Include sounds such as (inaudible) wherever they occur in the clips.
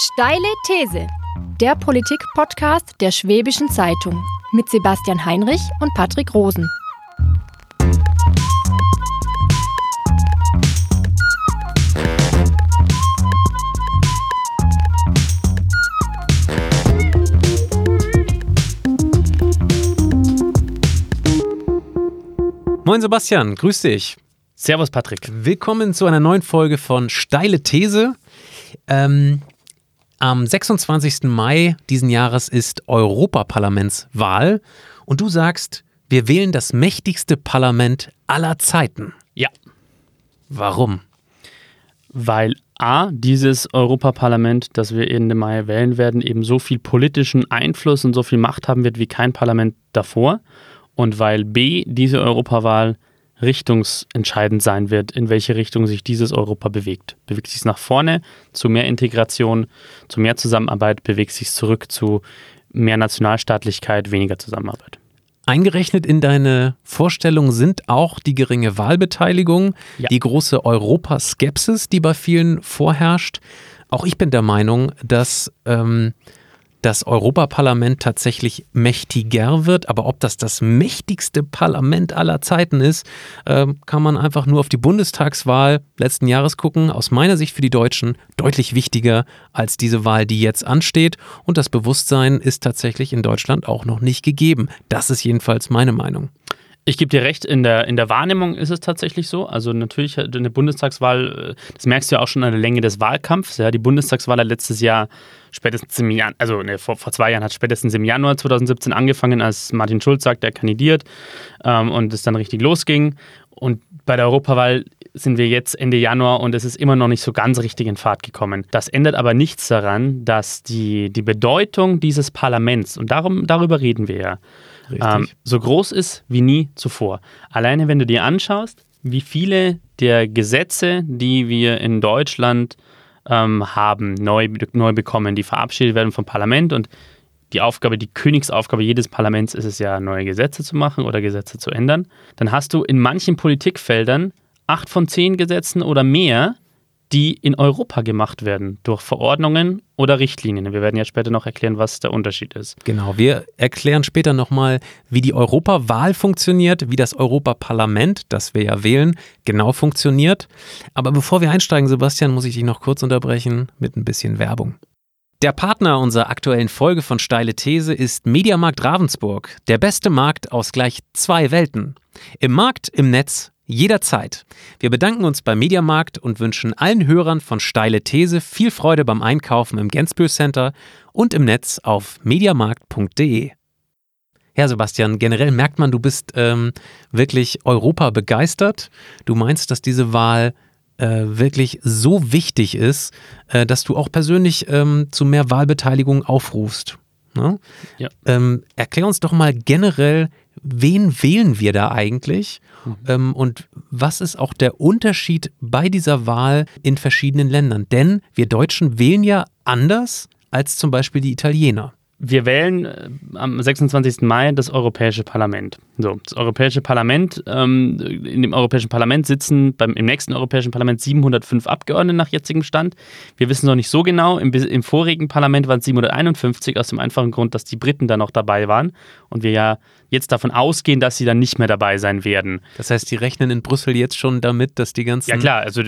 Steile These, der Politik-Podcast der Schwäbischen Zeitung mit Sebastian Heinrich und Patrick Rosen. Moin Sebastian, grüß dich. Servus Patrick. Willkommen zu einer neuen Folge von Steile These. Ähm, am 26. Mai diesen Jahres ist Europaparlamentswahl und du sagst, wir wählen das mächtigste Parlament aller Zeiten. Ja. Warum? Weil A, dieses Europaparlament, das wir Ende Mai wählen werden, eben so viel politischen Einfluss und so viel Macht haben wird wie kein Parlament davor. Und weil B, diese Europawahl richtungsentscheidend sein wird, in welche Richtung sich dieses Europa bewegt. Bewegt sich es nach vorne zu mehr Integration, zu mehr Zusammenarbeit, bewegt sich es zurück zu mehr Nationalstaatlichkeit, weniger Zusammenarbeit. Eingerechnet in deine Vorstellung sind auch die geringe Wahlbeteiligung, Ja. die große Europaskepsis, die bei vielen vorherrscht. Auch ich bin der Meinung, dass ähm, das Europaparlament tatsächlich mächtiger wird. Aber ob das das mächtigste Parlament aller Zeiten ist, ähm, kann man einfach nur auf die Bundestagswahl letzten Jahres gucken. Aus meiner Sicht für die Deutschen deutlich wichtiger als diese Wahl, die jetzt ansteht. Und das Bewusstsein ist tatsächlich in Deutschland auch noch nicht gegeben. Das ist jedenfalls meine Meinung. Ich gebe dir recht, in der, in der Wahrnehmung ist es tatsächlich so. Also natürlich hat eine Bundestagswahl, äh, das merkst du ja auch schon an der Länge des Wahlkampfs. Ja, die Bundestagswahl hat letztes Jahr spätestens im Jahr, also ne, vor, vor zwei Jahren hat spätestens im Januar 2017 angefangen, als Martin Schulz sagt, er kandidiert ähm, und es dann richtig losging. Und bei der Europawahl sind wir jetzt Ende Januar und es ist immer noch nicht so ganz richtig in Fahrt gekommen. Das ändert aber nichts daran, dass die, die Bedeutung dieses Parlaments, und darum, darüber reden wir ja, ähm, so groß ist wie nie zuvor. Alleine wenn du dir anschaust, wie viele der Gesetze, die wir in Deutschland ähm, haben, neu, neu bekommen, die verabschiedet werden vom Parlament und die Aufgabe, die Königsaufgabe jedes Parlaments ist es ja, neue Gesetze zu machen oder Gesetze zu ändern, dann hast du in manchen Politikfeldern acht von zehn Gesetzen oder mehr, die in Europa gemacht werden, durch Verordnungen oder Richtlinien. Wir werden ja später noch erklären, was der Unterschied ist. Genau, wir erklären später nochmal, wie die Europawahl funktioniert, wie das Europaparlament, das wir ja wählen, genau funktioniert. Aber bevor wir einsteigen, Sebastian, muss ich dich noch kurz unterbrechen mit ein bisschen Werbung. Der Partner unserer aktuellen Folge von Steile These ist Mediamarkt Ravensburg, der beste Markt aus gleich zwei Welten. Im Markt, im Netz, jederzeit. Wir bedanken uns beim Mediamarkt und wünschen allen Hörern von Steile These viel Freude beim Einkaufen im Gensbühl Center und im Netz auf mediamarkt.de. Ja, Sebastian, generell merkt man, du bist ähm, wirklich Europa begeistert. Du meinst, dass diese Wahl äh, wirklich so wichtig ist, äh, dass du auch persönlich ähm, zu mehr Wahlbeteiligung aufrufst. Ne? Ja. Ähm, erklär uns doch mal generell, wen wählen wir da eigentlich ähm, und was ist auch der Unterschied bei dieser Wahl in verschiedenen Ländern? Denn wir Deutschen wählen ja anders als zum Beispiel die Italiener. Wir wählen äh, am 26. Mai das Europäische Parlament. So, das Europäische Parlament, ähm, in dem Europäischen Parlament sitzen beim, im nächsten Europäischen Parlament 705 Abgeordnete nach jetzigem Stand. Wir wissen noch nicht so genau. Im, im vorigen Parlament waren es 751, aus dem einfachen Grund, dass die Briten da noch dabei waren und wir ja jetzt davon ausgehen, dass sie dann nicht mehr dabei sein werden. Das heißt, die rechnen in Brüssel jetzt schon damit, dass die ganzen. Ja klar, also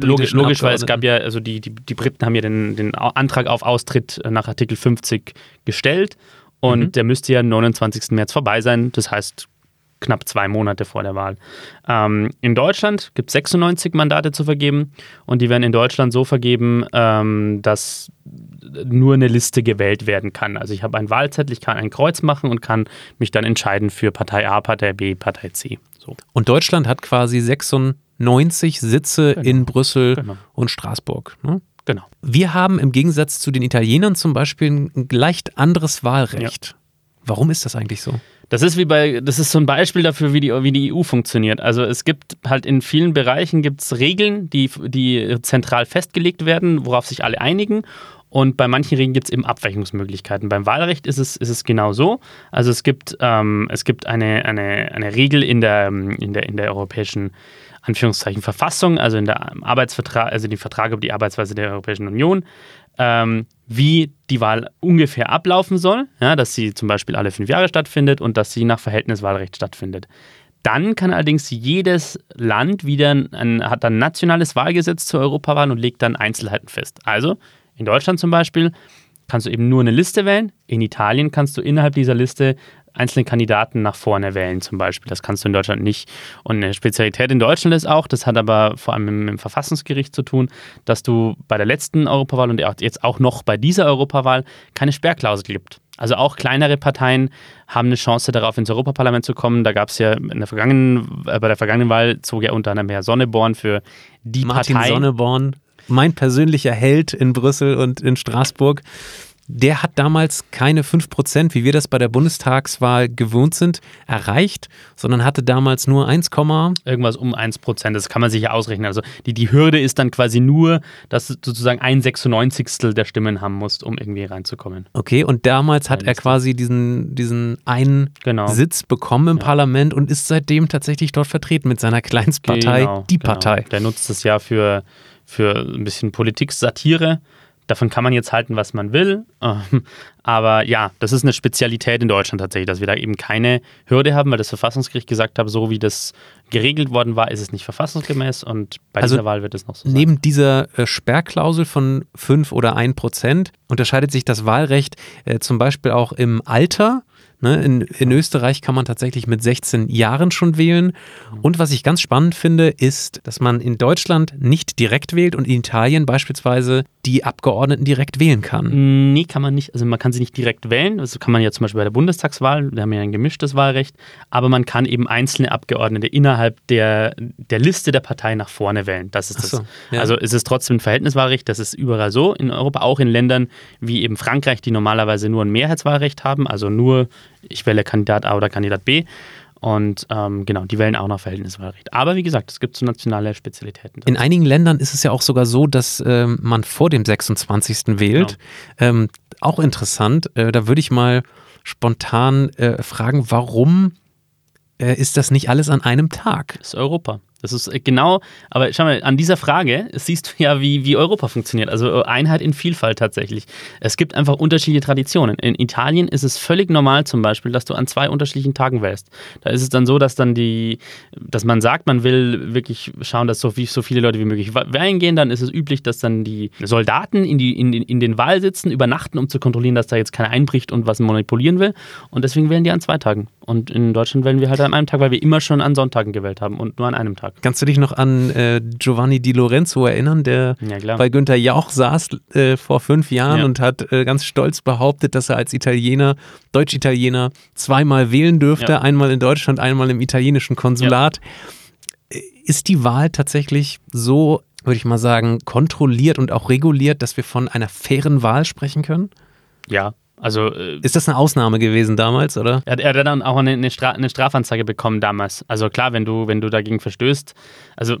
logisch, logisch weil es gab ja, also die, die, die Briten haben ja den, den Antrag auf Austritt nach Artikel 50 gestellt und Mhm. der müsste ja am 29. März vorbei sein, das heißt knapp zwei Monate vor der Wahl. Ähm, in Deutschland gibt es 96 Mandate zu vergeben und die werden in Deutschland so vergeben, ähm, dass nur eine Liste gewählt werden kann. Also ich habe einen Wahlzettel, ich kann ein Kreuz machen und kann mich dann entscheiden für Partei A, Partei B, Partei C. So. Und Deutschland hat quasi 96 Sitze Genau. in Brüssel Genau. und Straßburg. Ne? Genau. Wir haben im Gegensatz zu den Italienern zum Beispiel ein leicht anderes Wahlrecht. Warum ist das eigentlich so? Das ist wie bei, das ist so ein Beispiel dafür, wie die, wie die EU funktioniert. Also es gibt halt in vielen Bereichen gibt's Regeln, die, die zentral festgelegt werden, worauf sich alle einigen. Und bei manchen Regeln gibt es eben Abweichungsmöglichkeiten. Beim Wahlrecht ist es, ist es genau so. Also es gibt, ähm, es gibt eine, eine, eine Regel in der, in der, in der europäischen Anführungszeichen Verfassung, also in der Arbeitsvertrag, also den Vertrag über die Arbeitsweise der Europäischen Union, ähm, wie die Wahl ungefähr ablaufen soll, ja, dass sie zum Beispiel alle fünf Jahre stattfindet und dass sie nach Verhältniswahlrecht stattfindet. Dann kann allerdings jedes Land wieder ein, hat ein nationales Wahlgesetz zur Europawahl und legt dann Einzelheiten fest. Also in Deutschland zum Beispiel kannst du eben nur eine Liste wählen. In Italien kannst du innerhalb dieser Liste einzelne Kandidaten nach vorne wählen, zum Beispiel. Das kannst du in Deutschland nicht. Und eine Spezialität in Deutschland ist auch, das hat aber vor allem mit dem Verfassungsgericht zu tun, dass du bei der letzten Europawahl und jetzt auch noch bei dieser Europawahl keine Sperrklausel gibt. Also auch kleinere Parteien haben eine Chance darauf, ins Europaparlament zu kommen. Da gab es ja in der vergangenen, äh, bei der vergangenen Wahl zog ja unter anderem Herr Sonneborn für die Martin Partei. Sonneborn, mein persönlicher Held in Brüssel und in Straßburg der hat damals keine 5%, wie wir das bei der Bundestagswahl gewohnt sind, erreicht, sondern hatte damals nur 1, irgendwas um 1%. Das kann man sich ja ausrechnen. Also die, die Hürde ist dann quasi nur, dass du sozusagen ein 96. der Stimmen haben musst, um irgendwie reinzukommen. Okay, und damals hat er quasi diesen, diesen einen genau. Sitz bekommen im ja. Parlament und ist seitdem tatsächlich dort vertreten mit seiner Kleinstpartei, genau, die genau. Partei. Der nutzt das ja für, für ein bisschen Politik-Satire Davon kann man jetzt halten, was man will. Ähm, aber ja, das ist eine Spezialität in Deutschland tatsächlich, dass wir da eben keine Hürde haben, weil das Verfassungsgericht gesagt hat, so wie das geregelt worden war, ist es nicht verfassungsgemäß und bei also dieser Wahl wird es noch so sein. Neben dieser äh, Sperrklausel von 5 oder 1 Prozent unterscheidet sich das Wahlrecht äh, zum Beispiel auch im Alter. Ne? In, in, Österreich kann man tatsächlich mit 16 Jahren schon wählen. Und was ich ganz spannend finde, ist, dass man in Deutschland nicht direkt wählt und in Italien beispielsweise die Abgeordneten direkt wählen kann. Nee, kann man nicht. Also man kann sie nicht direkt wählen. Das kann man ja zum Beispiel bei der Bundestagswahl. Wir haben ja ein gemischtes Wahlrecht. Aber man kann eben einzelne Abgeordnete innerhalb der, der Liste der Partei nach vorne wählen. Das ist das. So, ja. Also ist es trotzdem ein Verhältniswahlrecht. Das ist überall so in Europa, auch in Ländern wie eben Frankreich, die normalerweise nur ein Mehrheitswahlrecht haben, also nur ich wähle Kandidat A oder Kandidat B. Und ähm, genau, die wählen auch noch Verhältniswahlrecht. Aber wie gesagt, es gibt so nationale Spezialitäten. In einigen Ländern ist es ja auch sogar so, dass ähm, man vor dem 26. wählt. Genau. Ähm, auch interessant. Äh, da würde ich mal spontan äh, fragen, warum äh, ist das nicht alles an einem Tag? Das ist Europa. Das ist äh, genau, aber schau mal, an dieser Frage siehst du ja, wie, wie Europa funktioniert. Also äh, Einheit in Vielfalt tatsächlich. Es gibt einfach unterschiedliche Traditionen. In Italien ist es völlig normal zum Beispiel, dass du an zwei unterschiedlichen Tagen wählst. Da ist es dann so, dass dann die, dass man sagt, man will wirklich schauen, dass so, viel, so viele Leute wie möglich wählen gehen. Dann ist es üblich, dass dann die Soldaten in, die, in, in den Wahlsitzen übernachten, um zu kontrollieren, dass da jetzt keiner einbricht und was manipulieren will. Und deswegen wählen die an zwei Tagen. Und in Deutschland wählen wir halt an einem Tag, weil wir immer schon an Sonntagen gewählt haben und nur an einem Tag. Tag. Kannst du dich noch an äh, Giovanni Di Lorenzo erinnern, der ja, bei Günther Jauch saß äh, vor fünf Jahren ja. und hat äh, ganz stolz behauptet, dass er als Italiener, Deutsch-Italiener, zweimal wählen dürfte, ja. einmal in Deutschland, einmal im italienischen Konsulat. Ist die Wahl tatsächlich so, würde ich mal sagen, kontrolliert und auch reguliert, dass wir von einer fairen Wahl sprechen können? Ja, also, äh, ist das eine Ausnahme gewesen damals, oder? Er, er hat dann auch eine, eine, Stra eine Strafanzeige bekommen damals. Also klar, wenn du, wenn du dagegen verstößt, also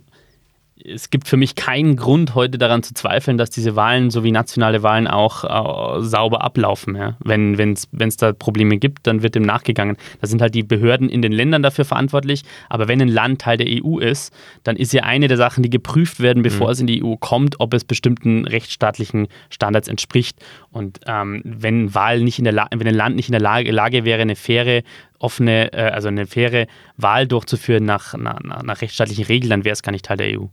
es gibt für mich keinen Grund, heute daran zu zweifeln, dass diese Wahlen sowie nationale Wahlen auch äh, sauber ablaufen. Ja? Wenn es da Probleme gibt, dann wird dem nachgegangen. Da sind halt die Behörden in den Ländern dafür verantwortlich. Aber wenn ein Land Teil der EU ist, dann ist ja eine der Sachen, die geprüft werden, bevor mhm. es in die EU kommt, ob es bestimmten rechtsstaatlichen Standards entspricht. Und ähm, wenn, Wahl nicht in der wenn ein Land nicht in der Lage, Lage wäre, eine faire offene, äh, also eine faire Wahl durchzuführen nach, nach, nach rechtsstaatlichen Regeln, dann wäre es gar nicht Teil der EU.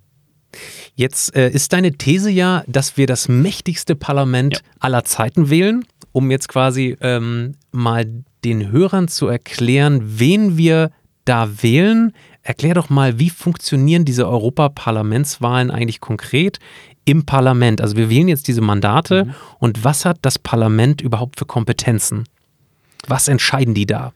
Jetzt äh, ist deine These ja, dass wir das mächtigste Parlament ja. aller Zeiten wählen, um jetzt quasi ähm, mal den Hörern zu erklären, wen wir da wählen. Erklär doch mal, wie funktionieren diese Europaparlamentswahlen eigentlich konkret im Parlament? Also wir wählen jetzt diese Mandate mhm. und was hat das Parlament überhaupt für Kompetenzen? Was entscheiden die da?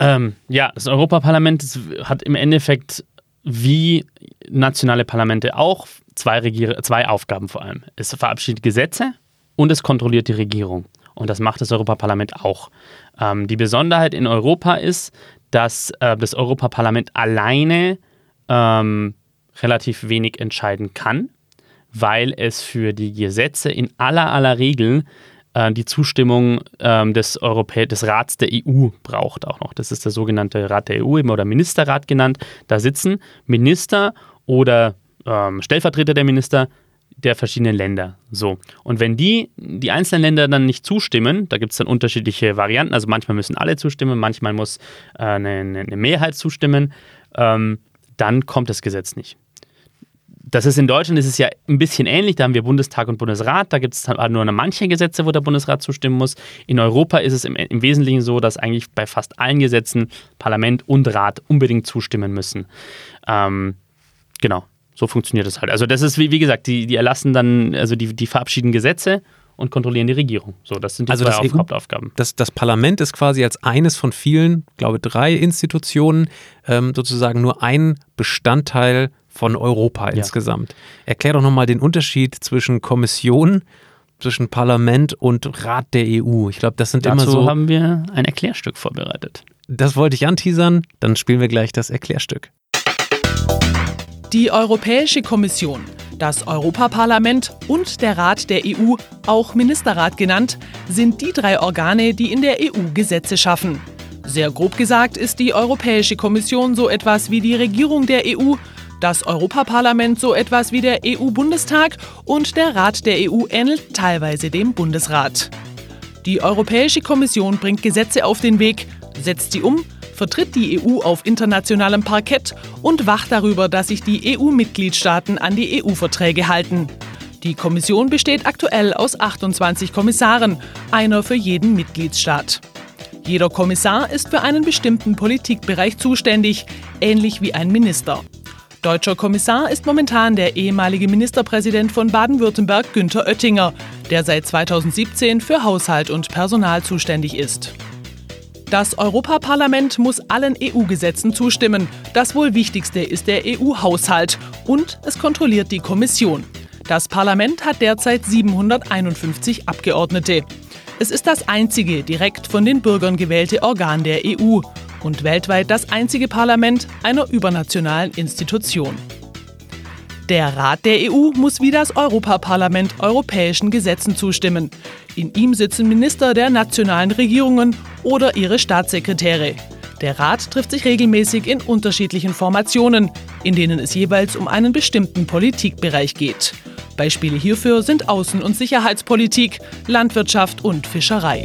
Ähm, ja, das Europaparlament hat im Endeffekt wie nationale Parlamente auch zwei, Regier zwei Aufgaben vor allem. Es verabschiedet Gesetze und es kontrolliert die Regierung. Und das macht das Europaparlament auch. Ähm, die Besonderheit in Europa ist, dass äh, das Europaparlament alleine ähm, relativ wenig entscheiden kann, weil es für die Gesetze in aller aller Regel äh, die Zustimmung ähm, des, Europä des Rats der EU braucht auch noch. Das ist der sogenannte Rat der EU oder Ministerrat genannt. Da sitzen Minister oder ähm, Stellvertreter der Minister der verschiedenen Länder. So. Und wenn die, die einzelnen Länder dann nicht zustimmen, da gibt es dann unterschiedliche Varianten, also manchmal müssen alle zustimmen, manchmal muss äh, eine, eine, Mehrheit zustimmen, ähm, dann kommt das Gesetz nicht. Das ist in Deutschland ist es ja ein bisschen ähnlich. Da haben wir Bundestag und Bundesrat. Da gibt es halt nur manche Gesetze, wo der Bundesrat zustimmen muss. In Europa ist es im, im, Wesentlichen so, dass eigentlich bei fast allen Gesetzen Parlament und Rat unbedingt zustimmen müssen. Ähm, genau, so funktioniert es halt. Also das ist wie, wie gesagt, die, die erlassen dann, also die, die verabschieden Gesetze und kontrollieren die Regierung. So, das sind die also zwei das Hauptaufgaben. Das, das Parlament ist quasi als eines von vielen, glaube drei Institutionen ähm, sozusagen nur ein Bestandteil von Europa ja. insgesamt. Erklär doch nochmal den Unterschied zwischen Kommission, zwischen Parlament und Rat der EU. Ich glaube, das sind Dazu immer so. haben wir ein Erklärstück vorbereitet. Das wollte ich anteasern, dann spielen wir gleich das Erklärstück. Die Europäische Kommission, das Europaparlament und der Rat der EU, auch Ministerrat genannt, sind die drei Organe, die in der EU Gesetze schaffen. Sehr grob gesagt ist die Europäische Kommission so etwas wie die Regierung der EU, das Europaparlament so etwas wie der EU-Bundestag und der Rat der EU ähnelt teilweise dem Bundesrat. Die Europäische Kommission bringt Gesetze auf den Weg, setzt sie um vertritt die EU auf internationalem Parkett und wacht darüber, dass sich die EU-Mitgliedstaaten an die EU-Verträge halten. Die Kommission besteht aktuell aus 28 Kommissaren, einer für jeden Mitgliedstaat. Jeder Kommissar ist für einen bestimmten Politikbereich zuständig, ähnlich wie ein Minister. Deutscher Kommissar ist momentan der ehemalige Ministerpräsident von Baden-Württemberg Günther Oettinger, der seit 2017 für Haushalt und Personal zuständig ist. Das Europaparlament muss allen EU-Gesetzen zustimmen. Das wohl wichtigste ist der EU-Haushalt und es kontrolliert die Kommission. Das Parlament hat derzeit 751 Abgeordnete. Es ist das einzige direkt von den Bürgern gewählte Organ der EU und weltweit das einzige Parlament einer übernationalen Institution. Der Rat der EU muss wie das Europaparlament europäischen Gesetzen zustimmen. In ihm sitzen Minister der nationalen Regierungen oder ihre Staatssekretäre. Der Rat trifft sich regelmäßig in unterschiedlichen Formationen, in denen es jeweils um einen bestimmten Politikbereich geht. Beispiele hierfür sind Außen- und Sicherheitspolitik, Landwirtschaft und Fischerei.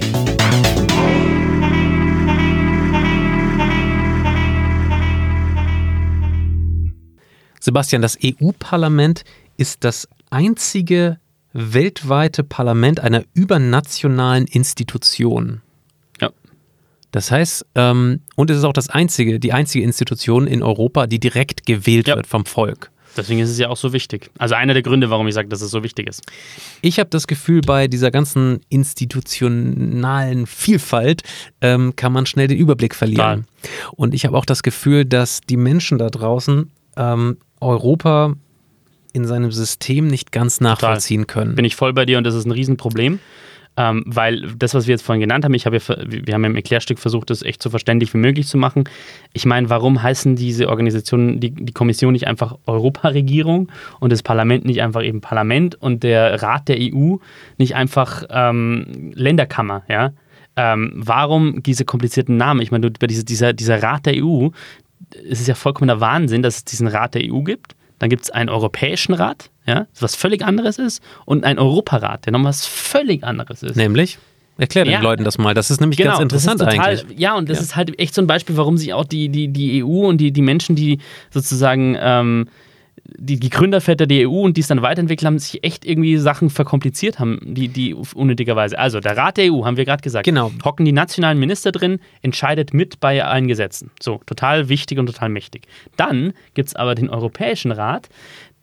Sebastian, das EU-Parlament ist das einzige weltweite Parlament einer übernationalen Institution. Ja. Das heißt, ähm, und es ist auch das einzige, die einzige Institution in Europa, die direkt gewählt ja. wird vom Volk. Deswegen ist es ja auch so wichtig. Also einer der Gründe, warum ich sage, dass es so wichtig ist. Ich habe das Gefühl, bei dieser ganzen institutionalen Vielfalt ähm, kann man schnell den Überblick verlieren. Klar. Und ich habe auch das Gefühl, dass die Menschen da draußen ähm, Europa in seinem System nicht ganz nachvollziehen Total. können. Bin ich voll bei dir und das ist ein Riesenproblem. Ähm, weil das, was wir jetzt vorhin genannt haben, ich habe ja, wir haben im Erklärstück versucht, das echt so verständlich wie möglich zu machen. Ich meine, warum heißen diese Organisationen, die, die Kommission nicht einfach Europaregierung und das Parlament nicht einfach eben Parlament und der Rat der EU nicht einfach ähm, Länderkammer, ja? Ähm, warum diese komplizierten Namen? Ich meine, diese, dieser, dieser Rat der EU, es ist ja vollkommener Wahnsinn, dass es diesen Rat der EU gibt. Dann gibt es einen Europäischen Rat, ja, was völlig anderes ist, und einen Europarat, der nochmal was völlig anderes ist. Nämlich? Erklär den ja, Leuten das mal. Das ist nämlich genau, ganz interessant total, eigentlich. Ja, und das ja. ist halt echt so ein Beispiel, warum sich auch die, die, die EU und die, die Menschen, die sozusagen ähm, die, die Gründerväter der EU und die es dann weiterentwickelt haben, sich echt irgendwie Sachen verkompliziert haben, die, die unnötigerweise. Also der Rat der EU, haben wir gerade gesagt. Genau. Hocken die nationalen Minister drin, entscheidet mit bei allen Gesetzen. So, total wichtig und total mächtig. Dann gibt es aber den Europäischen Rat,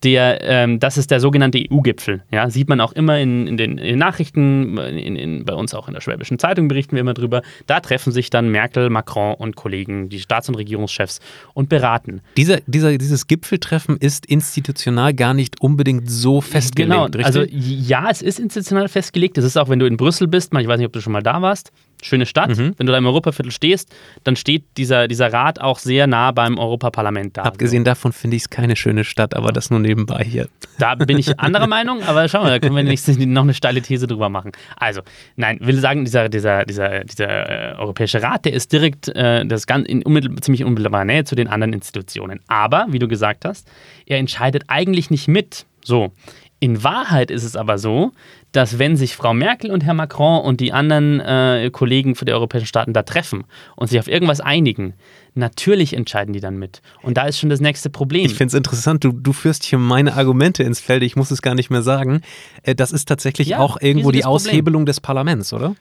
der, ähm, das ist der sogenannte EU-Gipfel. Ja, sieht man auch immer in, in, den, in den, Nachrichten, in, bei uns auch in der Schwäbischen Zeitung berichten wir immer drüber. Da treffen sich dann Merkel, Macron und Kollegen, die Staats- und Regierungschefs und beraten. Dieser, dieser, dieses Gipfeltreffen ist institutional gar nicht unbedingt so festgelegt. Genau, richtig? also ja, es ist institutional festgelegt. Das ist auch, wenn du in Brüssel bist, ich weiß nicht, ob du schon mal da warst, schöne Stadt. Mhm. Wenn du da im Europaviertel stehst, dann steht dieser, dieser Rat auch sehr nah beim Europaparlament da. Abgesehen davon finde ich es keine schöne Stadt, aber das nun nebenbei hier. Da bin ich anderer Meinung, aber schauen wir, da können wir nächstes noch eine steile These drüber machen. Also, nein, will sagen, dieser, dieser, dieser, dieser äh, Europäische Rat, der ist direkt äh, das ganz in unmittel, ziemlich unmittelbarer Nähe zu den anderen Institutionen. Aber, wie du gesagt hast, er entscheidet eigentlich nicht mit. So. In Wahrheit ist es aber so, dass wenn sich Frau Merkel und Herr Macron und die anderen äh, Kollegen für die europäischen Staaten da treffen und sich auf irgendwas einigen, natürlich entscheiden die dann mit. Und da ist schon das nächste Problem. Ich finde es interessant, du, du führst hier meine Argumente ins Feld, ich muss es gar nicht mehr sagen. Äh, das ist tatsächlich ja, auch irgendwo die Aushebelung des Parlaments, oder?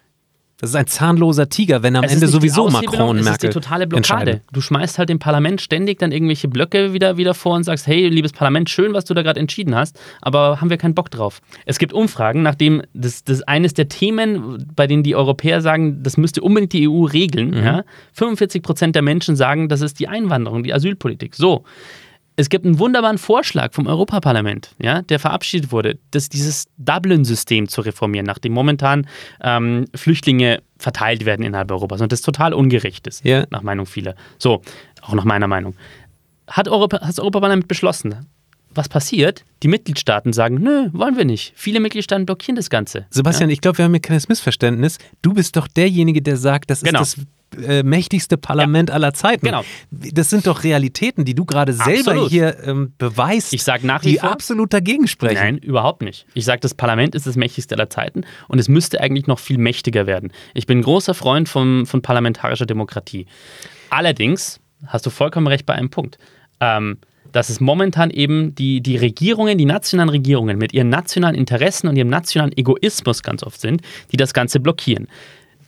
Das ist ein zahnloser Tiger, wenn am es Ende sowieso Macron und Merkel. Das ist die totale Blockade. Du schmeißt halt dem Parlament ständig dann irgendwelche Blöcke wieder, wieder vor und sagst, hey, liebes Parlament, schön, was du da gerade entschieden hast, aber haben wir keinen Bock drauf. Es gibt Umfragen, nachdem das, das eines der Themen, bei denen die Europäer sagen, das müsste unbedingt die EU regeln. Mhm. Ja? 45 Prozent der Menschen sagen, das ist die Einwanderung, die Asylpolitik. So es gibt einen wunderbaren Vorschlag vom Europaparlament, ja, der verabschiedet wurde, dass dieses Dublin-System zu reformieren, nachdem momentan ähm, Flüchtlinge verteilt werden innerhalb Europas und das total ungerecht ist, yeah. nach Meinung vieler. So, auch nach meiner Meinung. Hat, Europa, das Europaparlament beschlossen, was passiert? Die Mitgliedstaaten sagen, nö, wollen wir nicht. Viele Mitgliedstaaten blockieren das Ganze. Sebastian, ja? ich glaube, wir haben hier keines Missverständnis. Du bist doch derjenige, der sagt, das genau. ist das äh, mächtigste Parlament ja. aller Zeiten. Genau. Das sind doch Realitäten, die du gerade selber hier ähm, beweist, ich sag nach wie die vor, absolut dagegen sprechen. Nein, überhaupt nicht. Ich sage, das Parlament ist das mächtigste aller Zeiten und es müsste eigentlich noch viel mächtiger werden. Ich bin ein großer Freund von, von parlamentarischer Demokratie. Allerdings hast du vollkommen recht bei einem Punkt. Ähm, dass es momentan eben die, die Regierungen, die nationalen Regierungen mit ihren nationalen Interessen und ihrem nationalen Egoismus ganz oft sind, die das Ganze blockieren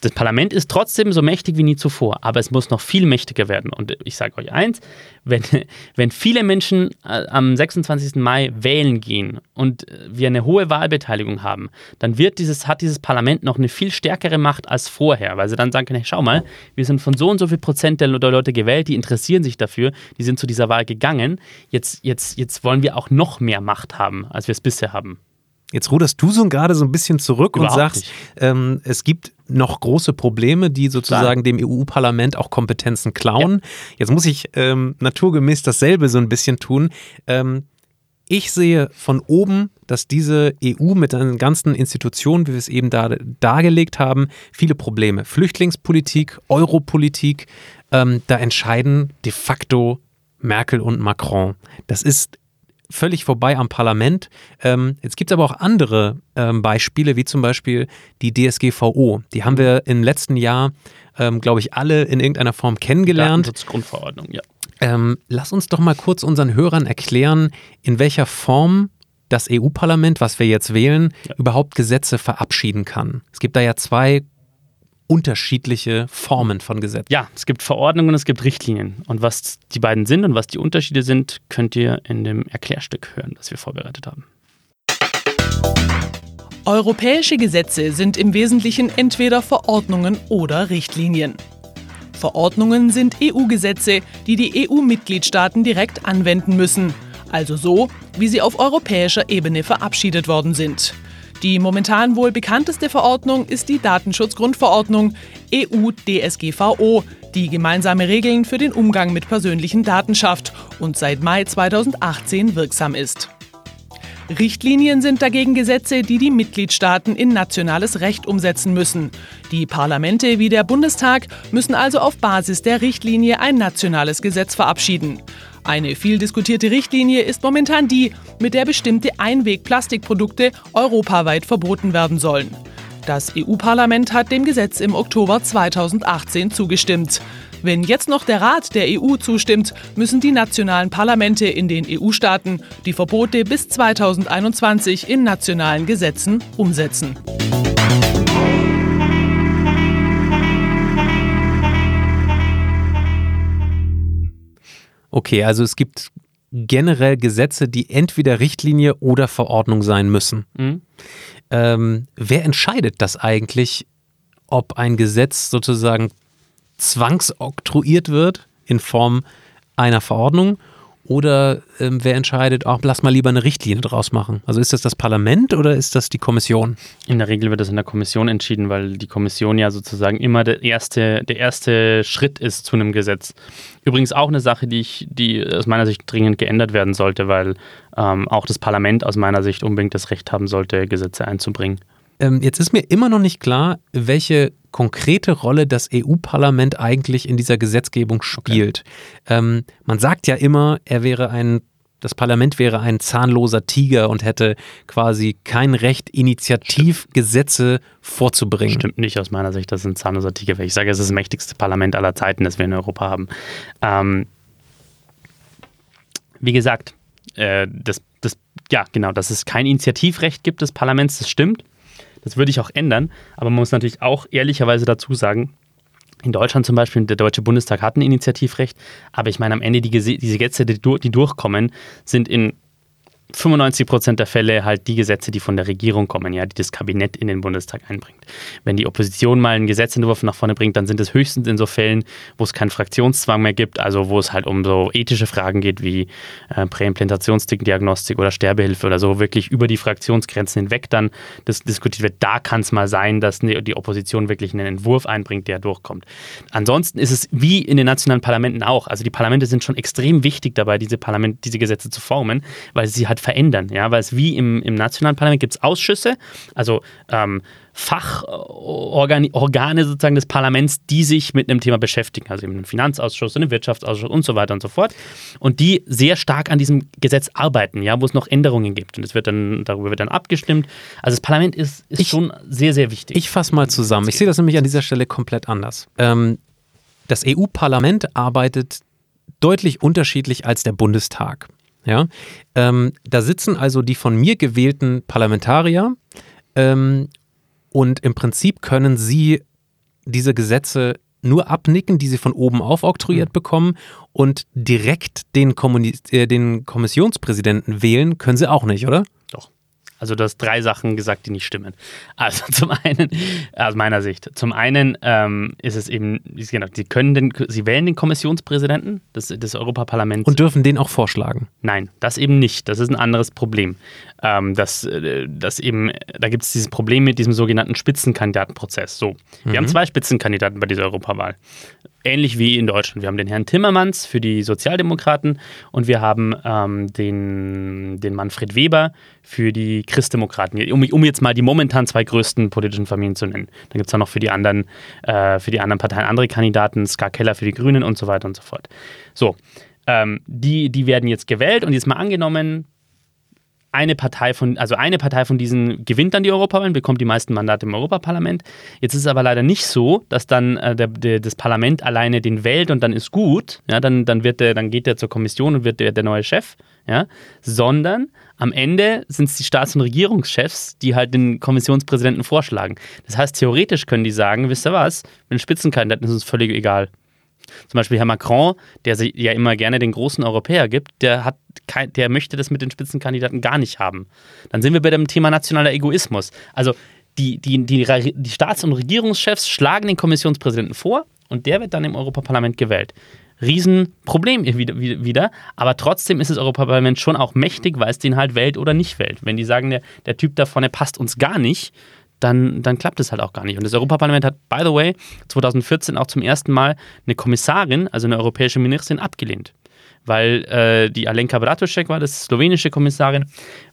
das Parlament ist trotzdem so mächtig wie nie zuvor, aber es muss noch viel mächtiger werden. Und ich sage euch eins, wenn, (laughs) wenn viele Menschen äh, am 26. Mai wählen gehen und wir eine hohe Wahlbeteiligung haben, dann wird dieses, hat dieses Parlament noch eine viel stärkere Macht als vorher, weil sie dann sagen können, hey, schau mal, wir sind von so und so viel Prozent der Leute gewählt, die interessieren sich dafür, die sind zu dieser Wahl gegangen. Jetzt, jetzt, jetzt wollen wir auch noch mehr Macht haben, als wir es bisher haben. Jetzt ruderst du so gerade so ein bisschen zurück Überhaupt und sagst, ähm, es gibt noch große Probleme, die sozusagen Klar. dem EU-Parlament auch Kompetenzen klauen. Ja. Jetzt muss ich ähm, naturgemäß dasselbe so ein bisschen tun. Ähm, ich sehe von oben, dass diese EU mit den ganzen Institutionen, wie wir es eben da, dargelegt haben, viele Probleme. Flüchtlingspolitik, Europolitik, ähm, da entscheiden de facto Merkel und Macron. Das ist völlig vorbei am Parlament. Ähm, jetzt gibt es aber auch andere ähm, Beispiele, wie zum Beispiel die DSGVO. Die haben wir im letzten Jahr, ähm, glaube ich, alle in irgendeiner Form kennengelernt. Datenschutzgrundverordnung, ja. Ähm, lass uns doch mal kurz unseren Hörern erklären, in welcher Form das EU-Parlament, was wir jetzt wählen, ja. überhaupt Gesetze verabschieden kann. Es gibt da ja zwei unterschiedliche Formen von Gesetzen. Ja, es gibt Verordnungen und es gibt Richtlinien. Und was die beiden sind und was die Unterschiede sind, könnt ihr in dem Erklärstück hören, das wir vorbereitet haben. Europäische Gesetze sind im Wesentlichen entweder Verordnungen oder Richtlinien. Verordnungen sind EU-Gesetze, die die EU-Mitgliedstaaten direkt anwenden müssen, also so, wie sie auf europäischer Ebene verabschiedet worden sind. Die momentan wohl bekannteste Verordnung ist die Datenschutzgrundverordnung EU-DSGVO, die gemeinsame Regeln für den Umgang mit persönlichen Daten schafft und seit Mai 2018 wirksam ist. Richtlinien sind dagegen Gesetze, die die Mitgliedstaaten in nationales Recht umsetzen müssen. Die Parlamente wie der Bundestag müssen also auf Basis der Richtlinie ein nationales Gesetz verabschieden. Eine viel diskutierte Richtlinie ist momentan die, mit der bestimmte Einwegplastikprodukte europaweit verboten werden sollen. Das EU-Parlament hat dem Gesetz im Oktober 2018 zugestimmt. Wenn jetzt noch der Rat der EU zustimmt, müssen die nationalen Parlamente in den EU-Staaten die Verbote bis 2021 in nationalen Gesetzen umsetzen. Okay, also es gibt generell Gesetze, die entweder Richtlinie oder Verordnung sein müssen. Mhm. Ähm, wer entscheidet das eigentlich, ob ein Gesetz sozusagen zwangsoktroyiert wird in Form einer Verordnung Oder ähm, wer entscheidet, ach, lass mal lieber eine Richtlinie draus machen? Also ist das das Parlament oder ist das die Kommission? In der Regel wird das in der Kommission entschieden, weil die Kommission ja sozusagen immer der erste, der erste Schritt ist zu einem Gesetz. Übrigens auch eine Sache, die, ich, die aus meiner Sicht dringend geändert werden sollte, weil ähm, auch das Parlament aus meiner Sicht unbedingt das Recht haben sollte, Gesetze einzubringen. Ähm, jetzt ist mir immer noch nicht klar, welche konkrete Rolle das EU-Parlament eigentlich in dieser Gesetzgebung spielt. Okay. Ähm, man sagt ja immer, er wäre ein das Parlament wäre ein zahnloser Tiger und hätte quasi kein Recht, Initiativgesetze vorzubringen. Stimmt nicht aus meiner Sicht, dass es ein zahnloser Tiger wäre. Ich sage, es ist das mächtigste Parlament aller Zeiten, das wir in Europa haben. Ähm, wie gesagt, äh, das, das, ja, genau, dass es kein Initiativrecht gibt des Parlaments, das stimmt. Das würde ich auch ändern, aber man muss natürlich auch ehrlicherweise dazu sagen, in Deutschland zum Beispiel, der Deutsche Bundestag hat ein Initiativrecht, aber ich meine, am Ende die, Gesetze, die, die durchkommen, sind in 95 Prozent der Fälle halt die Gesetze, die von der Regierung kommen, ja, die das Kabinett in den Bundestag einbringt. Wenn die Opposition mal einen Gesetzentwurf nach vorne bringt, dann sind es höchstens in so Fällen, wo es keinen Fraktionszwang mehr gibt, also wo es halt um so ethische Fragen geht wie äh, Präimplantationsdiagnostik oder Sterbehilfe oder so, wirklich über die Fraktionsgrenzen hinweg dann das diskutiert wird. Da kann es mal sein, dass die Opposition wirklich einen Entwurf einbringt, der durchkommt. Ansonsten ist es wie in den nationalen Parlamenten auch. Also die Parlamente sind schon extrem wichtig dabei, diese, Parlament, diese Gesetze zu formen, weil sie halt halt verändern. Ja? Weil es wie im, im nationalen Parlament gibt es Ausschüsse, also ähm, Fachorgane sozusagen des Parlaments, die sich mit einem Thema beschäftigen, also eben einen Finanzausschuss, einen Wirtschaftsausschuss und so weiter und so fort. Und die sehr stark an diesem Gesetz arbeiten, ja, wo es noch Änderungen gibt. Und es wird dann, darüber wird dann abgestimmt. Also das Parlament ist, ist ich, schon sehr, sehr wichtig. Ich fasse mal zusammen. Ich sehe das nämlich an dieser Stelle komplett anders. Ähm, das EU-Parlament arbeitet deutlich unterschiedlich als der Bundestag. Ja? Ähm, da sitzen also die von mir gewählten Parlamentarier ähm, und im Prinzip können sie diese Gesetze nur abnicken, die sie von oben aufoktroyiert mhm. bekommen und direkt den, äh, den Kommissionspräsidenten wählen können sie auch nicht, oder? Also du hast drei Sachen gesagt, die nicht stimmen. Also (laughs) zum einen, aus meiner Sicht, zum einen ähm, ist es eben, genau, sie können den, sie wählen den Kommissionspräsidenten des, des Europaparlaments. Und dürfen den auch vorschlagen? Nein, das eben nicht. Das ist ein anderes Problem. Ähm, das, äh, das eben, da gibt es dieses Problem mit diesem sogenannten Spitzenkandidatenprozess. So, wir mhm. haben zwei Spitzenkandidaten bei dieser Europawahl ähnlich wie in Deutschland. Wir haben den Herrn Timmermans für die Sozialdemokraten und wir haben ähm, den, den Manfred Weber für die Christdemokraten, um, um, jetzt mal die momentan zwei größten politischen Familien zu nennen. Dann gibt es auch noch für die anderen, äh, für die anderen Parteien andere Kandidaten, Ska Keller für die Grünen und so weiter und so fort. So, ähm, die, die werden jetzt gewählt und jetzt mal angenommen, eine Partei von, also eine Partei von diesen gewinnt dann die Europawahlen, bekommt die meisten Mandate im Europaparlament. Jetzt ist es aber leider nicht so, dass dann äh, der, der, das Parlament alleine den wählt und dann ist gut, ja, dann, dann, wird der, dann geht der zur Kommission und wird der, der neue Chef, ja, sondern am Ende sind es die Staats- und Regierungschefs, die halt den Kommissionspräsidenten vorschlagen. Das heißt, theoretisch können die sagen, wisst ihr was, mit Spitzenkandidaten ist uns völlig egal. Zum Beispiel Herr Macron, der sich ja immer gerne den großen Europäer gibt, der, hat kein, der möchte das mit den Spitzenkandidaten gar nicht haben. Dann sind wir bei dem Thema nationaler Egoismus. Also die, die, die, die Staats- und Regierungschefs schlagen den Kommissionspräsidenten vor und der wird dann im Europaparlament gewählt. Riesenproblem wieder, aber trotzdem ist das Europaparlament schon auch mächtig, weil es den halt wählt oder nicht wählt. Wenn die sagen, der, der Typ da vorne passt uns gar nicht, dann, dann klappt es halt auch gar nicht. Und das Europaparlament hat, by the way, 2014 auch zum ersten Mal eine Kommissarin, also eine europäische Ministerin, abgelehnt. Weil äh, die Alenka Bratušek war das slowenische Kommissarin,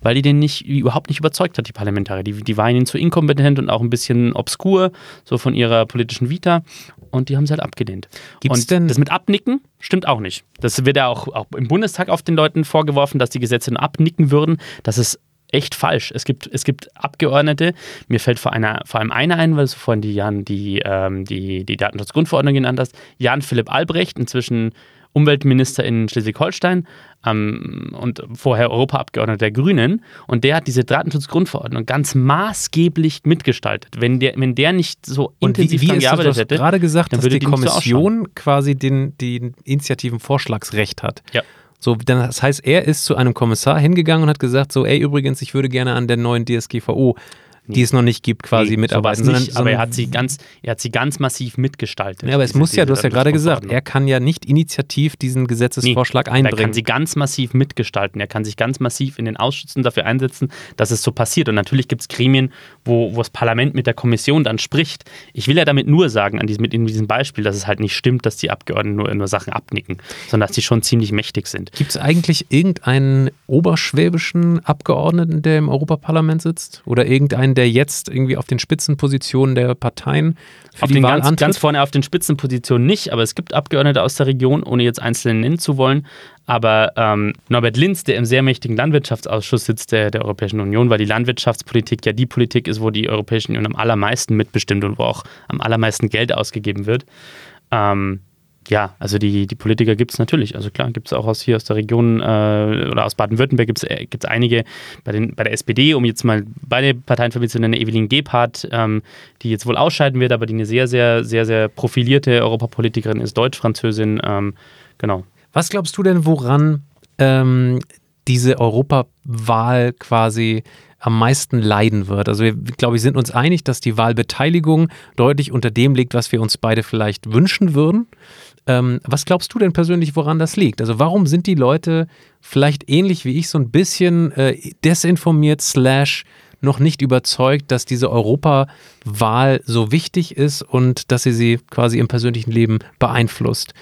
weil die den nicht, überhaupt nicht überzeugt hat, die Parlamentarier. Die, die waren ihnen zu inkompetent und auch ein bisschen obskur, so von ihrer politischen Vita. Und die haben sie halt abgelehnt. Gibt's und denn das mit Abnicken stimmt auch nicht. Das wird ja auch, auch im Bundestag auf den Leuten vorgeworfen, dass die Gesetze nur abnicken würden. Das ist echt falsch. Es gibt, es gibt Abgeordnete, mir fällt vor, einer, vor allem einer ein, weil du vorhin die, Jan, die, ähm, die, die Datenschutzgrundverordnung genannt hast, Jan Philipp Albrecht, inzwischen Umweltminister in Schleswig-Holstein ähm, und vorher Europaabgeordneter der Grünen. Und der hat diese Datenschutzgrundverordnung ganz maßgeblich mitgestaltet. Wenn der, wenn der nicht so und intensiv wie, wie gearbeitet das, hätte, gerade gesagt, dann würde dass die, die Kommission so quasi den, den Initiativenvorschlagsrecht hat. Ja. So, das heißt, er ist zu einem Kommissar hingegangen und hat gesagt, so, ey, übrigens, ich würde gerne an der neuen DSGVO die es noch nicht gibt, quasi Nee, mitarbeiten. sowas nicht, sondern- aber er sondern- hat sie ganz, er hat sie ganz massiv mitgestaltet. Ja, aber es muss ja, du hast ja gerade gesagt, Datenschutzverordnung. er kann ja nicht initiativ diesen Gesetzesvorschlag Er kann einbringen. sie ganz massiv mitgestalten. Er kann sich ganz massiv in den Ausschüssen dafür einsetzen, dass es so passiert. Und natürlich gibt es Gremien, wo, wo das Parlament mit der Kommission dann spricht. Ich will ja damit nur sagen, an diesem, mit in diesem Beispiel, dass es halt nicht stimmt, dass die Abgeordneten nur, nur Sachen abnicken, sondern dass die schon ziemlich mächtig sind. Gibt es eigentlich irgendeinen oberschwäbischen Abgeordneten, der im Europaparlament sitzt? Oder irgendeinen, der jetzt irgendwie auf den Spitzenpositionen der Parteien für Auf die den Wahl ganz, antritt? ganz vorne auf den Spitzenpositionen nicht, aber es gibt Abgeordnete aus der Region, ohne jetzt einzelne nennen zu wollen. Aber ähm, Norbert Linz, der im sehr mächtigen Landwirtschaftsausschuss sitzt der, der Europäischen Union, weil die Landwirtschaftspolitik ja die Politik ist, wo die Europäische Union am allermeisten mitbestimmt und wo auch am allermeisten Geld ausgegeben wird. Ähm, ja, also die, die Politiker gibt es natürlich. Also klar, gibt es auch aus hier aus der Region äh, oder aus Baden-Württemberg gibt es einige bei, den, bei der SPD, um jetzt mal beide Parteien zu nennen, Evelyn Gebhardt, ähm, die jetzt wohl ausscheiden wird, aber die eine sehr, sehr, sehr, sehr profilierte Europapolitikerin ist, Deutsch-Französin. Ähm, genau. Was glaubst du denn, woran ähm, diese Europawahl quasi am meisten leiden wird? Also wir, glaube ich, sind uns einig, dass die Wahlbeteiligung deutlich unter dem liegt, was wir uns beide vielleicht wünschen würden. Ähm, was glaubst du denn persönlich, woran das liegt? Also warum sind die Leute vielleicht ähnlich wie ich so ein bisschen äh, desinformiert slash noch nicht überzeugt, dass diese Europawahl so wichtig ist und dass sie sie quasi im persönlichen Leben beeinflusst?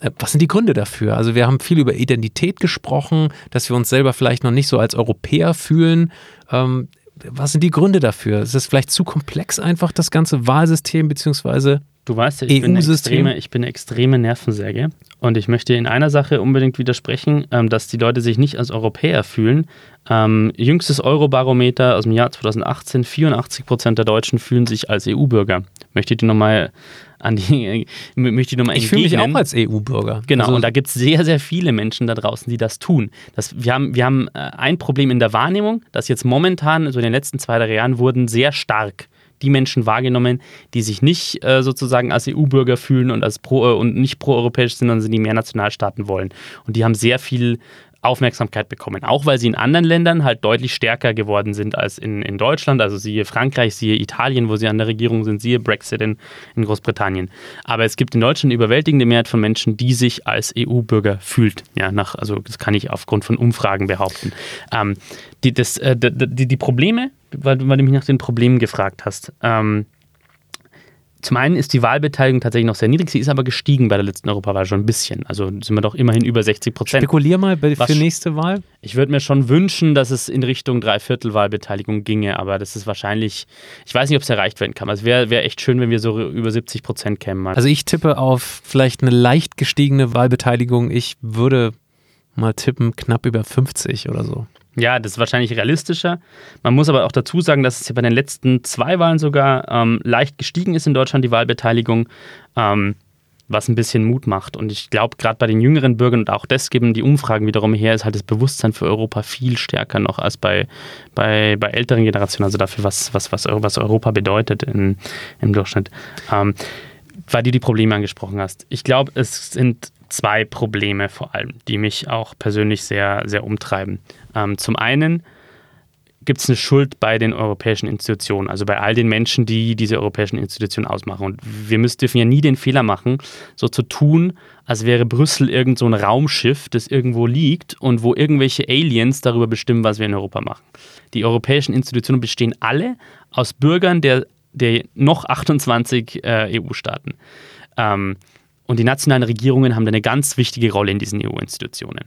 Äh, Was sind die Gründe dafür? Also wir haben viel über Identität gesprochen, dass wir uns selber vielleicht noch nicht so als Europäer fühlen. Ähm, was sind die Gründe dafür? Ist es vielleicht zu komplex einfach, das ganze Wahlsystem beziehungsweise Du weißt ja, ich bin, EU-System? extreme, ich bin eine extreme Nervensäge und ich möchte in einer Sache unbedingt widersprechen, ähm, dass die Leute sich nicht als Europäer fühlen. Ähm, jüngstes Eurobarometer aus dem Jahr 2018, 84 Prozent der Deutschen fühlen sich als EU-Bürger. Möchte ich die nochmal an die, möchte ich nochmal ich fühle mich auch als EU-Bürger. Genau, Also, und da gibt es sehr, sehr viele Menschen da draußen, die das tun. Das, wir haben, wir haben äh, ein Problem in der Wahrnehmung, das jetzt momentan, so in den letzten zwei, drei Jahren, wurden sehr stark die Menschen wahrgenommen, die sich nicht äh, sozusagen als EU-Bürger fühlen und, als pro, äh, und nicht pro-europäisch sind, sondern die mehr Nationalstaaten wollen. Und die haben sehr viel Aufmerksamkeit bekommen, auch weil sie in anderen Ländern halt deutlich stärker geworden sind als in, in Deutschland. Also siehe Frankreich, siehe Italien, wo sie an der Regierung sind, siehe Brexit in, in Großbritannien. Aber es gibt in Deutschland eine überwältigende Mehrheit von Menschen, die sich als EU-Bürger fühlt. Ja, nach, also das kann ich aufgrund von Umfragen behaupten. Ähm, die, das, äh, die, die, Probleme, weil, weil du mich nach den Problemen gefragt hast. Ähm, zum einen ist die Wahlbeteiligung tatsächlich noch sehr niedrig, sie ist aber gestiegen bei der letzten Europawahl schon ein bisschen. Also sind wir doch immerhin über 60 Prozent. Spekulier mal bei, Was- für nächste Wahl. Ich würde mir schon wünschen, dass es in Richtung Dreiviertelwahlbeteiligung ginge, aber das ist wahrscheinlich, ich weiß nicht, ob es erreicht werden kann. Also wäre wär echt schön, wenn wir so über 70 Prozent kämen. Also ich tippe auf vielleicht eine leicht gestiegene Wahlbeteiligung. Ich würde mal tippen knapp über 50 oder so. Ja, das ist wahrscheinlich realistischer. Man muss aber auch dazu sagen, dass es ja bei den letzten zwei Wahlen sogar ähm, leicht gestiegen ist in Deutschland, die Wahlbeteiligung, ähm, was ein bisschen Mut macht. Und ich glaube, gerade bei den jüngeren Bürgern und auch das geben die Umfragen wiederum her, ist halt das Bewusstsein für Europa viel stärker noch als bei, bei, bei älteren Generationen, also dafür, was, was, was, was Europa bedeutet in, im Durchschnitt. Ähm, weil du die Probleme angesprochen hast. Ich glaube, es sind zwei Probleme vor allem, die mich auch persönlich sehr, sehr umtreiben. Ähm, zum einen gibt es eine Schuld bei den europäischen Institutionen, also bei all den Menschen, die diese europäischen Institutionen ausmachen. Und wir müssen, dürfen ja nie den Fehler machen, so zu tun, als wäre Brüssel irgend so ein Raumschiff, das irgendwo liegt und wo irgendwelche Aliens darüber bestimmen, was wir in Europa machen. Die europäischen Institutionen bestehen alle aus Bürgern der, der noch 28 äh, EU-Staaten. Ähm, und die nationalen Regierungen haben da eine ganz wichtige Rolle in diesen EU-Institutionen.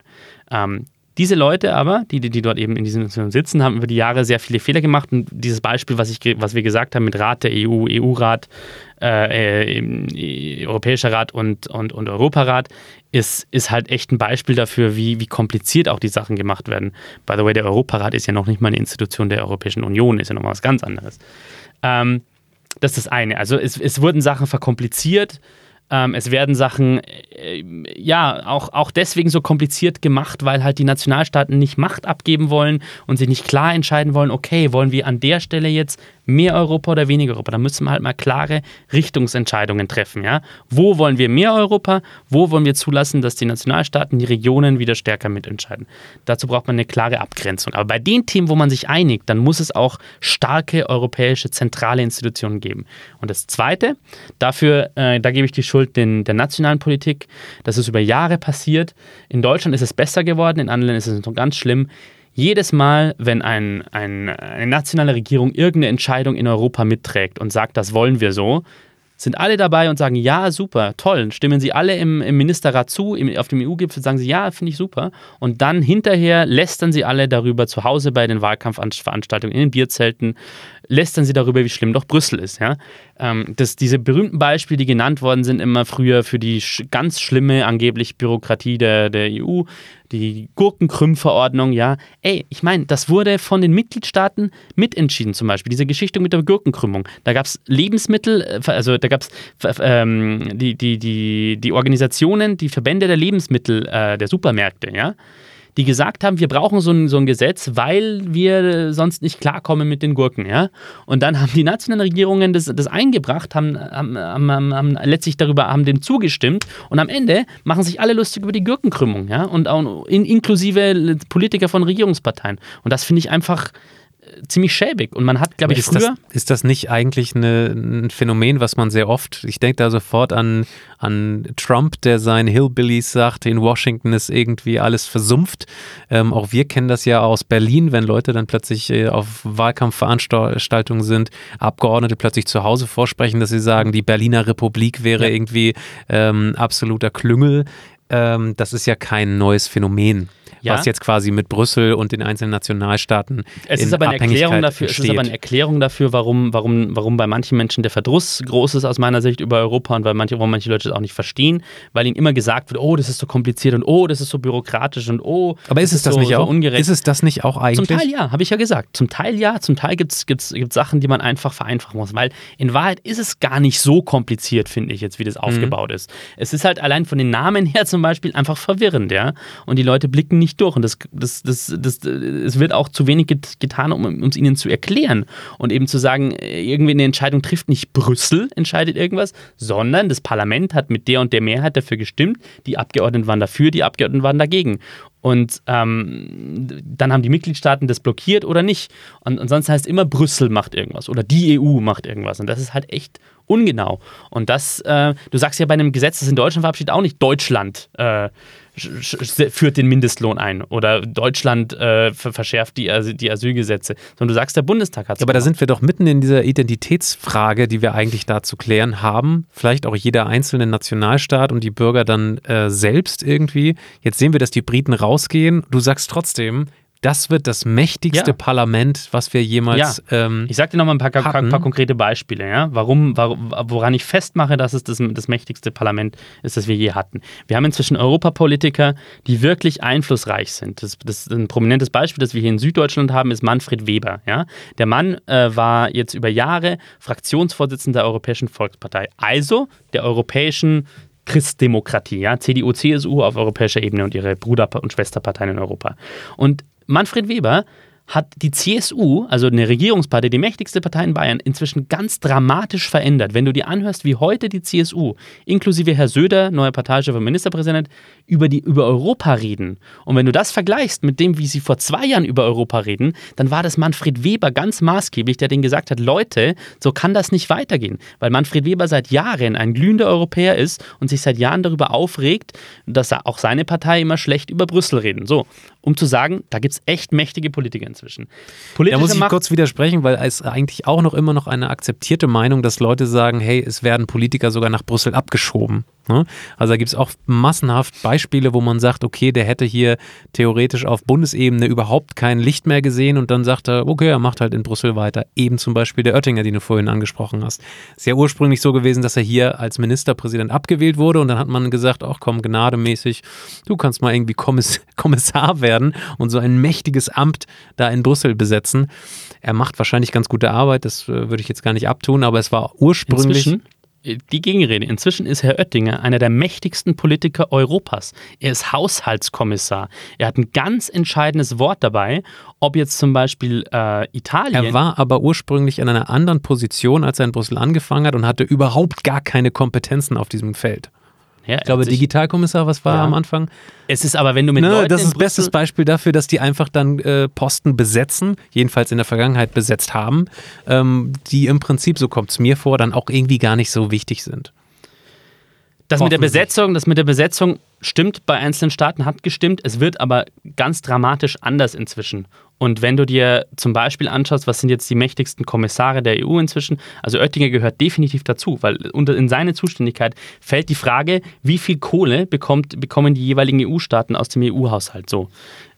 Ähm, diese Leute aber, die, die, dort eben in diesen Institutionen sitzen, haben über die Jahre sehr viele Fehler gemacht. Und dieses Beispiel, was, ich, was wir gesagt haben mit Rat der EU, EU-Rat, äh, äh, Europäischer Rat und, und, und Europarat, ist, ist halt echt ein Beispiel dafür, wie, wie kompliziert auch die Sachen gemacht werden. By the way, der Europarat ist ja noch nicht mal eine Institution der Europäischen Union, ist ja noch mal was ganz anderes. Ähm, das ist das eine. Also es, es wurden Sachen verkompliziert. Ähm, es werden Sachen, äh, ja, auch, auch deswegen so kompliziert gemacht, weil halt die Nationalstaaten nicht Macht abgeben wollen und sich nicht klar entscheiden wollen, okay, wollen wir an der Stelle jetzt mehr Europa oder weniger Europa? Da müssen wir halt mal klare Richtungsentscheidungen treffen, ja. Wo wollen wir mehr Europa? Wo wollen wir zulassen, dass die Nationalstaaten, die Regionen wieder stärker mitentscheiden? Dazu braucht man eine klare Abgrenzung. Aber bei den Themen, wo man sich einigt, dann muss es auch starke europäische zentrale Institutionen geben. Und das Zweite, dafür, äh, da gebe ich die Schuld den, der nationalen Politik. Das ist über Jahre passiert. In Deutschland ist es besser geworden, in anderen ist es noch ganz schlimm. Jedes Mal, wenn ein, ein, eine nationale Regierung irgendeine Entscheidung in Europa mitträgt und sagt, das wollen wir so, sind alle dabei und sagen, ja, super, toll. Stimmen sie alle im, im Ministerrat zu, im, auf dem EU-Gipfel sagen sie, ja, finde ich super. Und dann hinterher lästern sie alle darüber zu Hause bei den Wahlkampfveranstaltungen, in den Bierzelten, lästern sie darüber, wie schlimm doch Brüssel ist. Ja? Ähm, das, diese berühmten Beispiele, die genannt worden sind, immer früher für die sch ganz schlimme angeblich Bürokratie der, der EU, die Gurkenkrümmverordnung, ja. Ey, ich meine, das wurde von den Mitgliedstaaten mitentschieden, zum Beispiel, diese Geschichte mit der Gurkenkrümmung. Da gab es Lebensmittel, äh, also da gab es ähm, die, die, die, die Organisationen, die Verbände der Lebensmittel, äh, der Supermärkte, ja die gesagt haben, wir brauchen so ein, so ein Gesetz, weil wir sonst nicht klarkommen mit den Gurken. Ja? Und dann haben die nationalen Regierungen das, das eingebracht, haben, haben, haben, haben letztlich darüber haben dem zugestimmt und am Ende machen sich alle lustig über die Gurkenkrümmung. Ja? Und auch in, inklusive Politiker von Regierungsparteien. Und das finde ich einfach ziemlich schäbig. Und man hat, glaube ich, ist früher. Das, ist das nicht eigentlich eine, ein Phänomen, was man sehr oft, ich denke da sofort an, an Trump, der seinen Hillbillies sagt, in Washington ist irgendwie alles versumpft. Ähm, auch wir kennen das ja aus Berlin, wenn Leute dann plötzlich äh, auf Wahlkampfveranstaltungen sind, Abgeordnete plötzlich zu Hause vorsprechen, dass sie sagen, die Berliner Republik wäre ja. irgendwie ähm, absoluter Klüngel. Ähm, das ist ja kein neues Phänomen ja. was jetzt quasi mit Brüssel und den einzelnen Nationalstaaten es ist aber eine Erklärung dafür, Es ist aber eine Erklärung dafür, warum, warum, warum bei manchen Menschen der Verdruss groß ist aus meiner Sicht über Europa und weil manche, warum manche Leute das auch nicht verstehen, weil ihnen immer gesagt wird, oh, das ist so kompliziert und oh, das ist so bürokratisch und oh, aber ist es das so, nicht auch? So ungerecht. Ist es das nicht auch eigentlich? Zum Teil ja, habe ich ja gesagt. Zum Teil ja, zum Teil gibt es gibt's, gibt's Sachen, die man einfach vereinfachen muss, weil in Wahrheit ist es gar nicht so kompliziert, finde ich jetzt, wie das mhm. aufgebaut ist. Es ist halt allein von den Namen her zum Beispiel einfach verwirrend, ja, und die Leute blicken nicht durch und das, das das, das, es wird auch zu wenig getan, um es ihnen zu erklären. Und eben zu sagen, irgendwie eine Entscheidung trifft nicht Brüssel, entscheidet irgendwas, sondern das Parlament hat mit der und der Mehrheit dafür gestimmt, die Abgeordneten waren dafür, die Abgeordneten waren dagegen. Und ähm, dann haben die Mitgliedstaaten das blockiert oder nicht. Und, und sonst heißt immer, Brüssel macht irgendwas oder die EU macht irgendwas. Und das ist halt echt ungenau. Und das, äh, du sagst ja bei einem Gesetz, das in Deutschland verabschiedet, auch nicht Deutschland. Äh, führt den Mindestlohn ein oder Deutschland äh, verschärft die, die Asylgesetze, sondern du sagst, der Bundestag hat es. Ja, aber da sind wir doch mitten in dieser Identitätsfrage, die wir eigentlich da zu klären haben. Vielleicht auch jeder einzelne Nationalstaat und die Bürger dann äh, selbst irgendwie. Jetzt sehen wir, dass die Briten rausgehen. Du sagst trotzdem, das wird das mächtigste ja. Parlament, was wir jemals. Ja. Ähm, ich sage dir nochmal ein paar, paar, paar, konkrete Beispiele, ja? warum, woran ich festmache, dass es das, das mächtigste Parlament ist, das wir je hatten. Wir haben inzwischen Europapolitiker, die wirklich einflussreich sind. Das, das ein prominentes Beispiel, das wir hier in Süddeutschland haben, ist Manfred Weber. Ja? Der Mann äh, war jetzt über Jahre Fraktionsvorsitzender der Europäischen Volkspartei, also der europäischen Christdemokratie, ja, CDU, CSU auf europäischer Ebene und ihre Bruder- und Schwesterparteien in Europa. Und Manfred Weber hat die CSU, also eine Regierungspartei, die mächtigste Partei in Bayern, inzwischen ganz dramatisch verändert. Wenn du dir anhörst, wie heute die CSU, inklusive Herr Söder, neuer Parteichef und Ministerpräsident, über, die, über Europa reden. Und wenn du das vergleichst mit dem, wie sie vor zwei Jahren über Europa reden, dann war das Manfred Weber ganz maßgeblich, der denen gesagt hat, Leute, so kann das nicht weitergehen. Weil Manfred Weber seit Jahren ein glühender Europäer ist und sich seit Jahren darüber aufregt, dass auch seine Partei immer schlecht über Brüssel reden. So, um zu sagen, da gibt es echt mächtige Politiker inzwischen. Politische da muss ich Macht kurz widersprechen, weil es eigentlich auch noch immer noch eine akzeptierte Meinung, dass Leute sagen, hey, es werden Politiker sogar nach Brüssel abgeschoben. Ne? Also da gibt es auch massenhaft Beispiele, wo man sagt, okay, der hätte hier theoretisch auf Bundesebene überhaupt kein Licht mehr gesehen und dann sagt er, okay, er macht halt in Brüssel weiter. Eben zum Beispiel der Oettinger, den du vorhin angesprochen hast. Sehr ursprünglich so gewesen, dass er hier als Ministerpräsident abgewählt wurde und dann hat man gesagt, ach komm, gnademäßig, du kannst mal irgendwie Kommiss (laughs) Kommissar werden und so ein mächtiges Amt da in Brüssel besetzen. Er macht wahrscheinlich ganz gute Arbeit, das äh, würde ich jetzt gar nicht abtun, aber es war ursprünglich. Inzwischen? die Gegenrede. Inzwischen ist Herr Oettinger einer der mächtigsten Politiker Europas. Er ist Haushaltskommissar. Er hat ein ganz entscheidendes Wort dabei, ob jetzt zum Beispiel äh, Italien. Er war aber ursprünglich in einer anderen Position, als er in Brüssel angefangen hat und hatte überhaupt gar keine Kompetenzen auf diesem Feld. Ja, Ich glaube, sich- Digitalkommissar, was war Ja. am Anfang? Es ist aber, wenn du mit Ne, Leuten das ist bestes Brüssel- Beispiel dafür, dass die einfach dann äh, Posten besetzen, jedenfalls in der Vergangenheit besetzt haben, ähm, die im Prinzip, so kommt es mir vor, dann auch irgendwie gar nicht so wichtig sind. Das mit der. Besetzung, das mit der Besetzung stimmt bei einzelnen Staaten, hat gestimmt. Es wird aber ganz dramatisch anders inzwischen. Und wenn du dir zum Beispiel anschaust, was sind jetzt die mächtigsten Kommissare der EU inzwischen, also Oettinger gehört definitiv dazu, weil unter, in seine Zuständigkeit fällt die Frage, wie viel Kohle bekommt, bekommen die jeweiligen EU-Staaten aus dem EU-Haushalt so.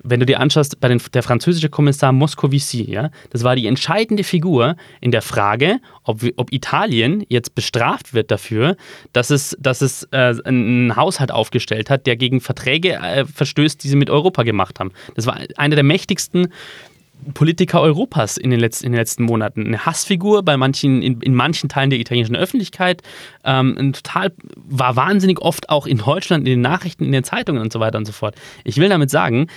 Wenn du dir anschaust, bei den, der französische Kommissar Moscovici, ja, das war die entscheidende Figur in der Frage, ob, ob Italien jetzt bestraft wird dafür, dass es, dass es äh, einen Haushalt aufgestellt hat, der gegen Verträge äh, verstößt, die sie mit Europa gemacht haben. Das war einer der mächtigsten Politiker Europas in den, letzten, in den letzten Monaten. Eine Hassfigur bei manchen, in, in manchen Teilen der italienischen Öffentlichkeit. Ähm, total, war wahnsinnig oft auch in Deutschland, in den Nachrichten, in den Zeitungen und so weiter und so fort. Ich will damit sagen,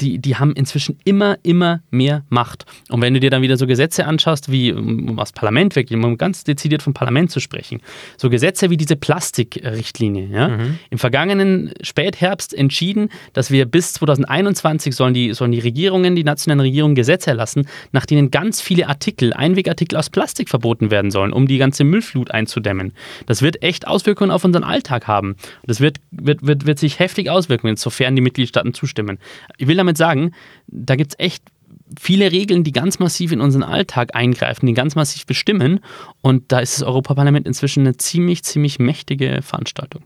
die, die haben inzwischen immer, immer mehr Macht. Und wenn du dir dann wieder so Gesetze anschaust, wie um das Parlament wirklich, um ganz dezidiert vom Parlament zu sprechen, so Gesetze wie diese Plastikrichtlinie, ja, im vergangenen Spätherbst entschieden, dass wir bis 2021 sollen die, sollen die Regierungen, die nationalen Regierungen Gesetze erlassen, nach denen ganz viele Artikel, Einwegartikel aus Plastik verboten werden sollen, um die ganze Müllflut einzudämmen. Das wird echt Auswirkungen auf unseren Alltag haben. Das wird, wird, wird, wird sich heftig auswirken, sofern die Mitgliedstaaten zustimmen. Ich will damit sagen, da gibt es echt viele Regeln, die ganz massiv in unseren Alltag eingreifen, die ganz massiv bestimmen. Und da ist das Europaparlament inzwischen eine ziemlich, ziemlich mächtige Veranstaltung.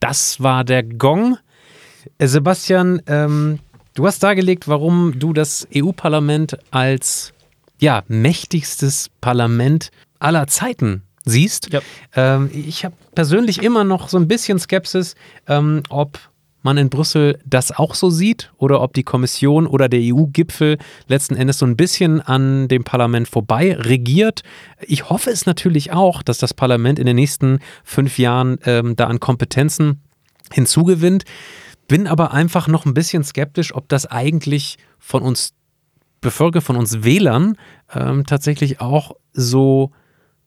Das war der Gong. Äh, Sebastian, ähm, du hast dargelegt, warum du das EU-Parlament als ja, mächtigstes Parlament aller Zeiten siehst. Ja. Ähm, ich habe persönlich immer noch so ein bisschen Skepsis, ähm, ob man in Brüssel das auch so sieht oder ob die Kommission oder der EU-Gipfel letzten Endes so ein bisschen an dem Parlament vorbei regiert. Ich hoffe es natürlich auch, dass das Parlament in den nächsten fünf Jahren ähm, da an Kompetenzen hinzugewinnt. Bin aber einfach noch ein bisschen skeptisch, ob das eigentlich von uns Bevölkerung, von uns Wählern ähm, tatsächlich auch so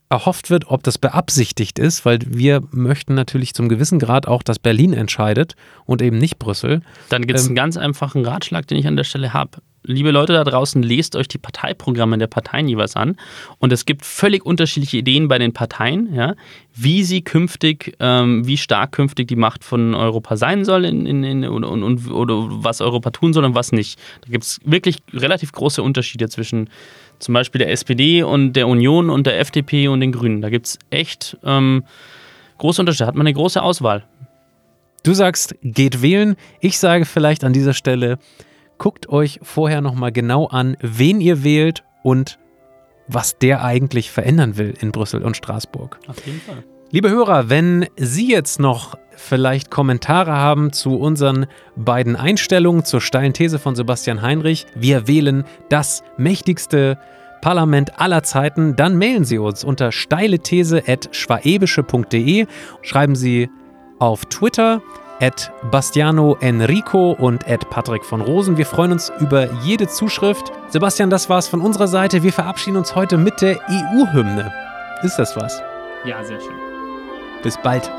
erhofft wird, ob das beabsichtigt ist, weil wir möchten natürlich zum gewissen Grad auch, dass Berlin entscheidet und eben nicht Brüssel. Dann gibt es Ähm, einen ganz einfachen Ratschlag, den ich an der Stelle habe. Liebe Leute da draußen, lest euch die Parteiprogramme der Parteien jeweils an. Und es gibt völlig unterschiedliche Ideen bei den Parteien, ja, wie sie künftig, ähm, wie stark künftig die Macht von Europa sein soll in, in, in, und, und, oder was Europa tun soll und was nicht. Da gibt es wirklich relativ große Unterschiede zwischen zum Beispiel der SPD und der Union und der FDP und den Grünen. Da gibt es echt ähm, große Unterschiede. Da hat man eine große Auswahl. Du sagst, geht wählen. Ich sage vielleicht an dieser Stelle, guckt euch vorher nochmal genau an, wen ihr wählt und was der eigentlich verändern will in Brüssel und Straßburg. Auf jeden Fall. Liebe Hörer, wenn Sie jetzt noch vielleicht Kommentare haben zu unseren beiden Einstellungen zur steilen These von Sebastian Heinrich, wir wählen das mächtigste Parlament aller Zeiten, dann mailen Sie uns unter steilethese.schwaebische.de. Schreiben Sie auf Twitter at Bastiano Enrico und at Patrick von Rosen. Wir freuen uns über jede Zuschrift. Sebastian, das war's von unserer Seite. Wir verabschieden uns heute mit der EU-Hymne. Ist das was? Ja, sehr schön. Bis bald.